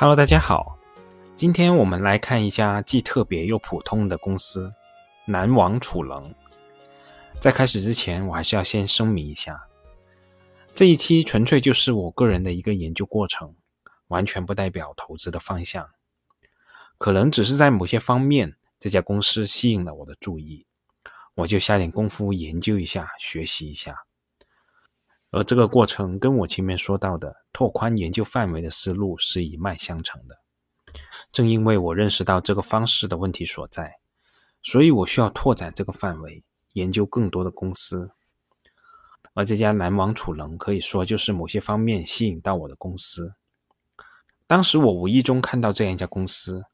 Hello，大家好，今天我们来看一家既特别又普通的公司——南王储能。在开始之前，我还是要先声明一下，这一期纯粹就是我个人的一个研究过程，完全不代表投资的方向。可能只是在某些方面，这家公司吸引了我的注意，我就下点功夫研究一下，学习一下。而这个过程跟我前面说到的拓宽研究范围的思路是一脉相承的。正因为我认识到这个方式的问题所在，所以我需要拓展这个范围，研究更多的公司。而这家蓝王储能可以说就是某些方面吸引到我的公司。当时我无意中看到这样一家公司。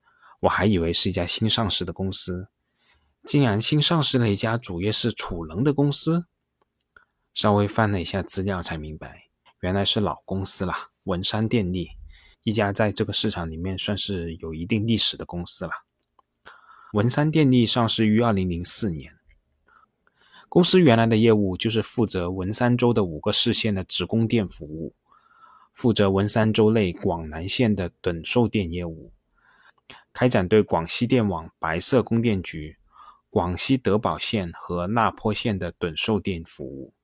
我还以为是一家新上市的公司，竟然新上市了一家主业是储能的公司。稍微翻了一下资料，才明白原来是老公司了——文山电力，一家在这个市场里面算是有一定历史的公司了。文山电力上市于二零零四年，公司原来的业务就是负责文山州的五个市县的直供电服务，负责文山州内广南县的趸售电业务。开展对广西电网白色供电局、广西德保县和那坡县的趸售电服务。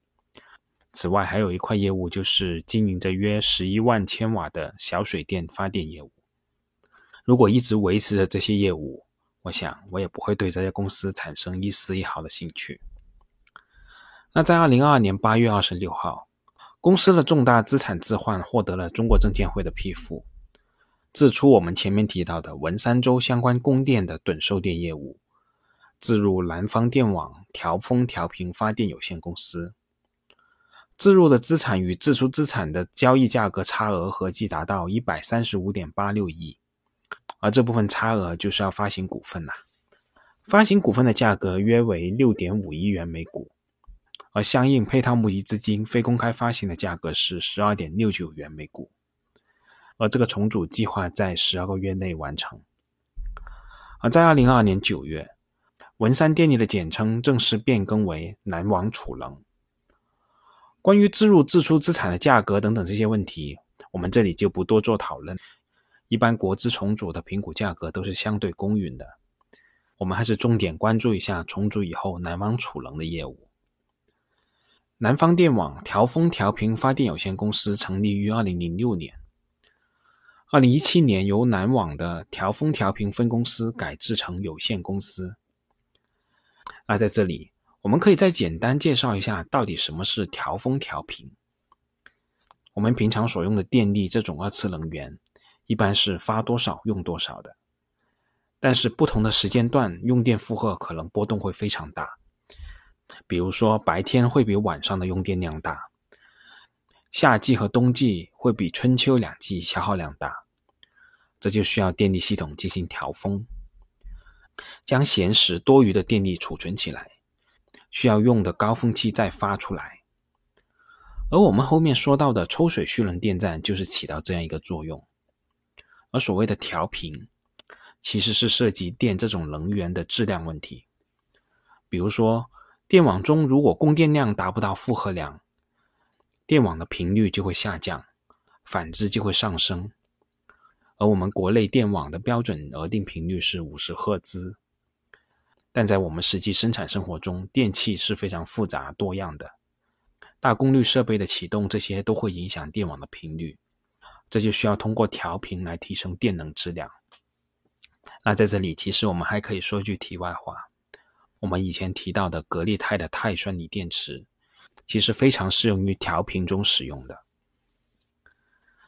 此外，还有一块业务就是经营着约十一万千瓦的小水电发电业务。如果一直维持着这些业务，我想我也不会对这家公司产生一丝一毫的兴趣。那在二零二二年八月二十六号，公司的重大资产置换获得了中国证监会的批复。自出我们前面提到的文山州相关供电的趸售电业务，自入南方电网调峰调频发电有限公司，自入的资产与自出资产的交易价格差额合计达到一百三十五点八六亿，而这部分差额就是要发行股份呐，发行股份的价格约为六点五亿元每股，而相应配套募集资金非公开发行的价格是十二点六九元每股。而这个重组计划在十二个月内完成。而在二零二二年九月，文山电力的简称正式变更为南王储能。关于自入自出资产的价格等等这些问题，我们这里就不多做讨论。一般国资重组的评估价格都是相对公允的。我们还是重点关注一下重组以后南方储能的业务。南方电网调峰调频发电有限公司成立于二零零六年。二零一七年，由南网的调峰调频分公司改制成有限公司。那在这里，我们可以再简单介绍一下，到底什么是调峰调频。我们平常所用的电力这种二次能源，一般是发多少用多少的，但是不同的时间段用电负荷可能波动会非常大。比如说，白天会比晚上的用电量大。夏季和冬季会比春秋两季消耗量大，这就需要电力系统进行调峰，将闲时多余的电力储存起来，需要用的高峰期再发出来。而我们后面说到的抽水蓄能电站就是起到这样一个作用。而所谓的调频，其实是涉及电这种能源的质量问题。比如说，电网中如果供电量达不到负荷量。电网的频率就会下降，反之就会上升。而我们国内电网的标准额定频率是五十赫兹，但在我们实际生产生活中，电器是非常复杂多样的，大功率设备的启动这些都会影响电网的频率，这就需要通过调频来提升电能质量。那在这里，其实我们还可以说句题外话，我们以前提到的格力泰的钛酸锂电池。其实非常适用于调频中使用的。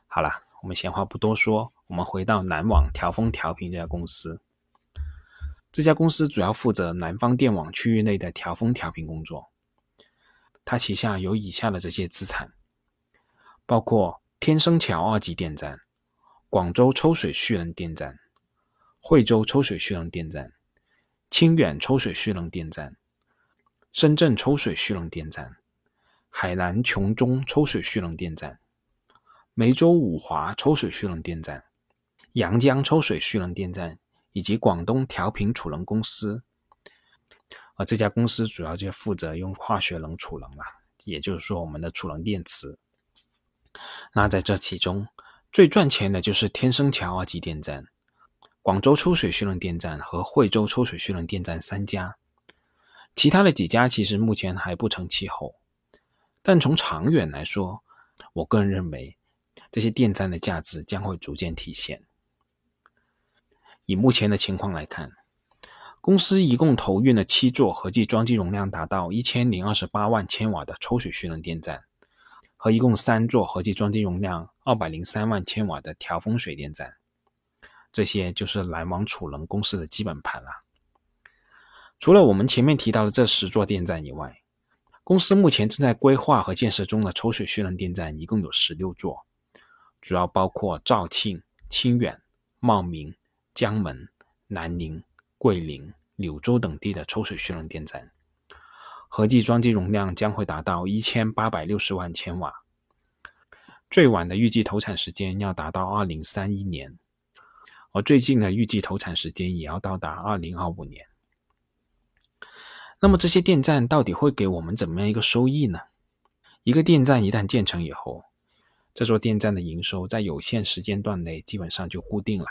好了，我们闲话不多说，我们回到南网调峰调频这家公司。这家公司主要负责南方电网区域内的调峰调频工作。它旗下有以下的这些资产，包括天生桥二级电站、广州抽水蓄能电站、惠州抽水蓄能电站、清远抽水蓄能电站、深圳抽水蓄能电站。海南琼中抽水蓄能电站、梅州五华抽水蓄能电站、阳江抽水蓄能电站以及广东调频储能公司，而这家公司主要就负责用化学能储能了，也就是说我们的储能电池。那在这其中，最赚钱的就是天生桥二级电站、广州抽水蓄能电站和惠州抽水蓄能电站三家，其他的几家其实目前还不成气候。但从长远来说，我个人认为这些电站的价值将会逐渐体现。以目前的情况来看，公司一共投运了七座合计装机容量达到一千零二十八万千瓦的抽水蓄能电站。和一共三座合计装机容量二百零三万千瓦的调峰水电站，这些就是蓝王储能公司的基本盘了。除了我们前面提到的这十座电站以外，公司目前正在规划和建设中的抽水蓄能电站一共有十六座，主要包括肇庆、清远、茂名、江门、南宁、桂林、柳州等地的抽水蓄能电站。合计装机容量将会达到一千八百六十万千瓦，最晚的预计投产时间要达到二零三一年，而最近的预计投产时间也要到达二零二五年。那么这些电站到底会给我们怎么样一个收益呢？一个电站一旦建成以后，这座电站的营收在有限时间段内基本上就固定了，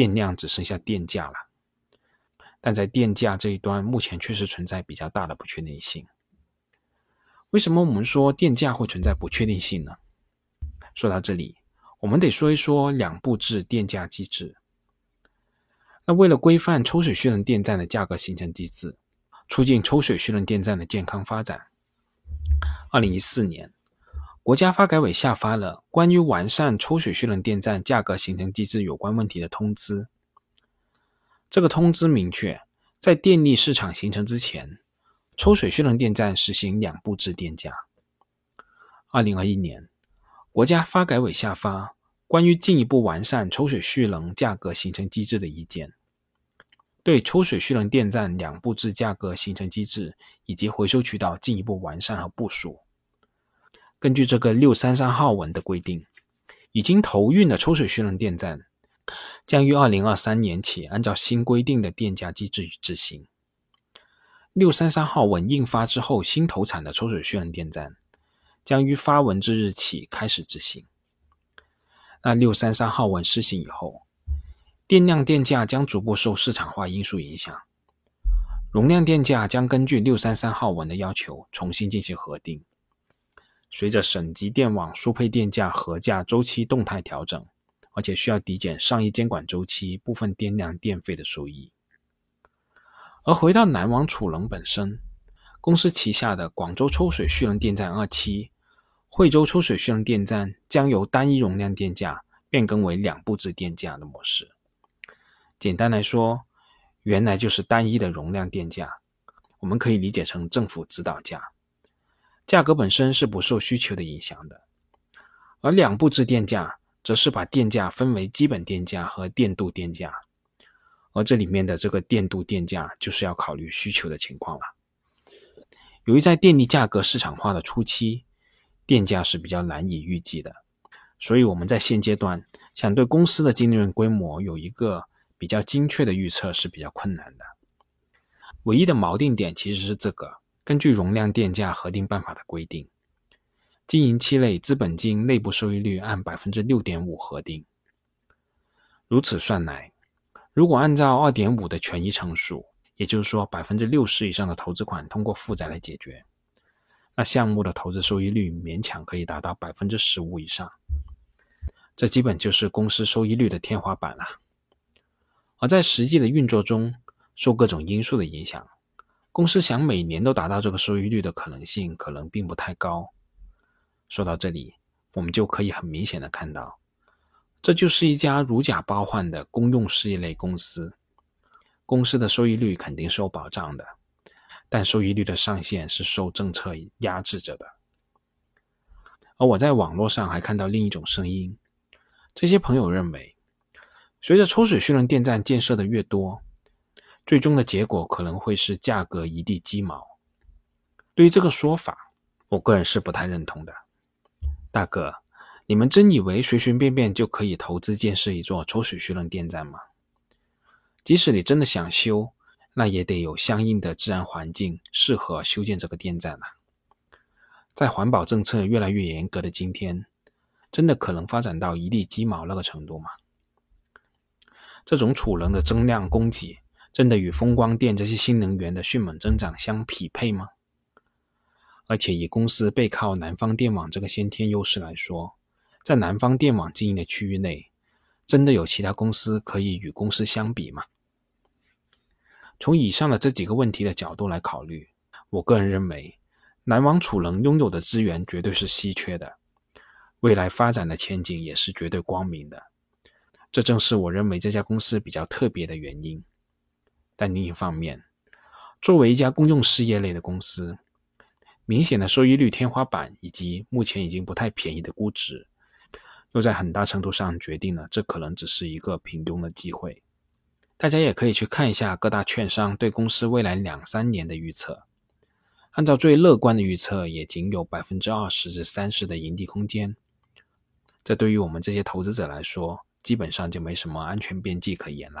变量只剩下电价了。但在电价这一端，目前确实存在比较大的不确定性。为什么我们说电价会存在不确定性呢？说到这里，我们得说一说两步制电价机制。那为了规范抽水蓄能电站的价格形成机制，促进抽水蓄能电站的健康发展，二零一四年，国家发改委下发了关于完善抽水蓄能电站价格形成机制有关问题的通知。这个通知明确，在电力市场形成之前，抽水蓄能电站实行两步制电价。二零二一年，国家发改委下发关于进一步完善抽水蓄能价格形成机制的意见，对抽水蓄能电站两步制价格形成机制以及回收渠道进一步完善和部署。根据这个六三三号文的规定，已经投运的抽水蓄能电站。将于二零二三年起按照新规定的电价机制执行。六三三号文印发之后，新投产的抽水蓄能电站将于发文之日起开始执行。那六三三号文施行以后，电量电价将逐步受市场化因素影响，容量电价将根据六三三号文的要求重新进行核定。随着省级电网输配电价核价周期动态调整。而且需要抵减上一监管周期部分电量电费的收益。而回到南王储能本身，公司旗下的广州抽水蓄能电站二期、惠州抽水蓄能电站将由单一容量电价变更为两步制电价的模式。简单来说，原来就是单一的容量电价，我们可以理解成政府指导价，价格本身是不受需求的影响的。而两步制电价。则是把电价分为基本电价和电度电价，而这里面的这个电度电价就是要考虑需求的情况了。由于在电力价格市场化的初期，电价是比较难以预计的，所以我们在现阶段想对公司的净利润规模有一个比较精确的预测是比较困难的。唯一的锚定点其实是这个，根据容量电价核定办法的规定。经营期内资本金内部收益率按百分之六点五核定。如此算来，如果按照二点五的权益乘数，也就是说百分之六十以上的投资款通过负债来解决，那项目的投资收益率勉强可以达到百分之十五以上。这基本就是公司收益率的天花板了。而在实际的运作中，受各种因素的影响，公司想每年都达到这个收益率的可能性可能并不太高。说到这里，我们就可以很明显的看到，这就是一家如假包换的公用事业类公司。公司的收益率肯定是有保障的，但收益率的上限是受政策压制着的。而我在网络上还看到另一种声音，这些朋友认为，随着抽水蓄能电站建设的越多，最终的结果可能会是价格一地鸡毛。对于这个说法，我个人是不太认同的。大哥，你们真以为随随便便就可以投资建设一座抽水蓄能电站吗？即使你真的想修，那也得有相应的自然环境适合修建这个电站啊。在环保政策越来越严格的今天，真的可能发展到一地鸡毛那个程度吗？这种储能的增量供给，真的与风光电这些新能源的迅猛增长相匹配吗？而且以公司背靠南方电网这个先天优势来说，在南方电网经营的区域内，真的有其他公司可以与公司相比吗？从以上的这几个问题的角度来考虑，我个人认为，南网储能拥有的资源绝对是稀缺的，未来发展的前景也是绝对光明的。这正是我认为这家公司比较特别的原因。但另一方面，作为一家公用事业类的公司，明显的收益率天花板以及目前已经不太便宜的估值，又在很大程度上决定了这可能只是一个平庸的机会。大家也可以去看一下各大券商对公司未来两三年的预测，按照最乐观的预测，也仅有百分之二十至三十的盈利空间。这对于我们这些投资者来说，基本上就没什么安全边际可言了。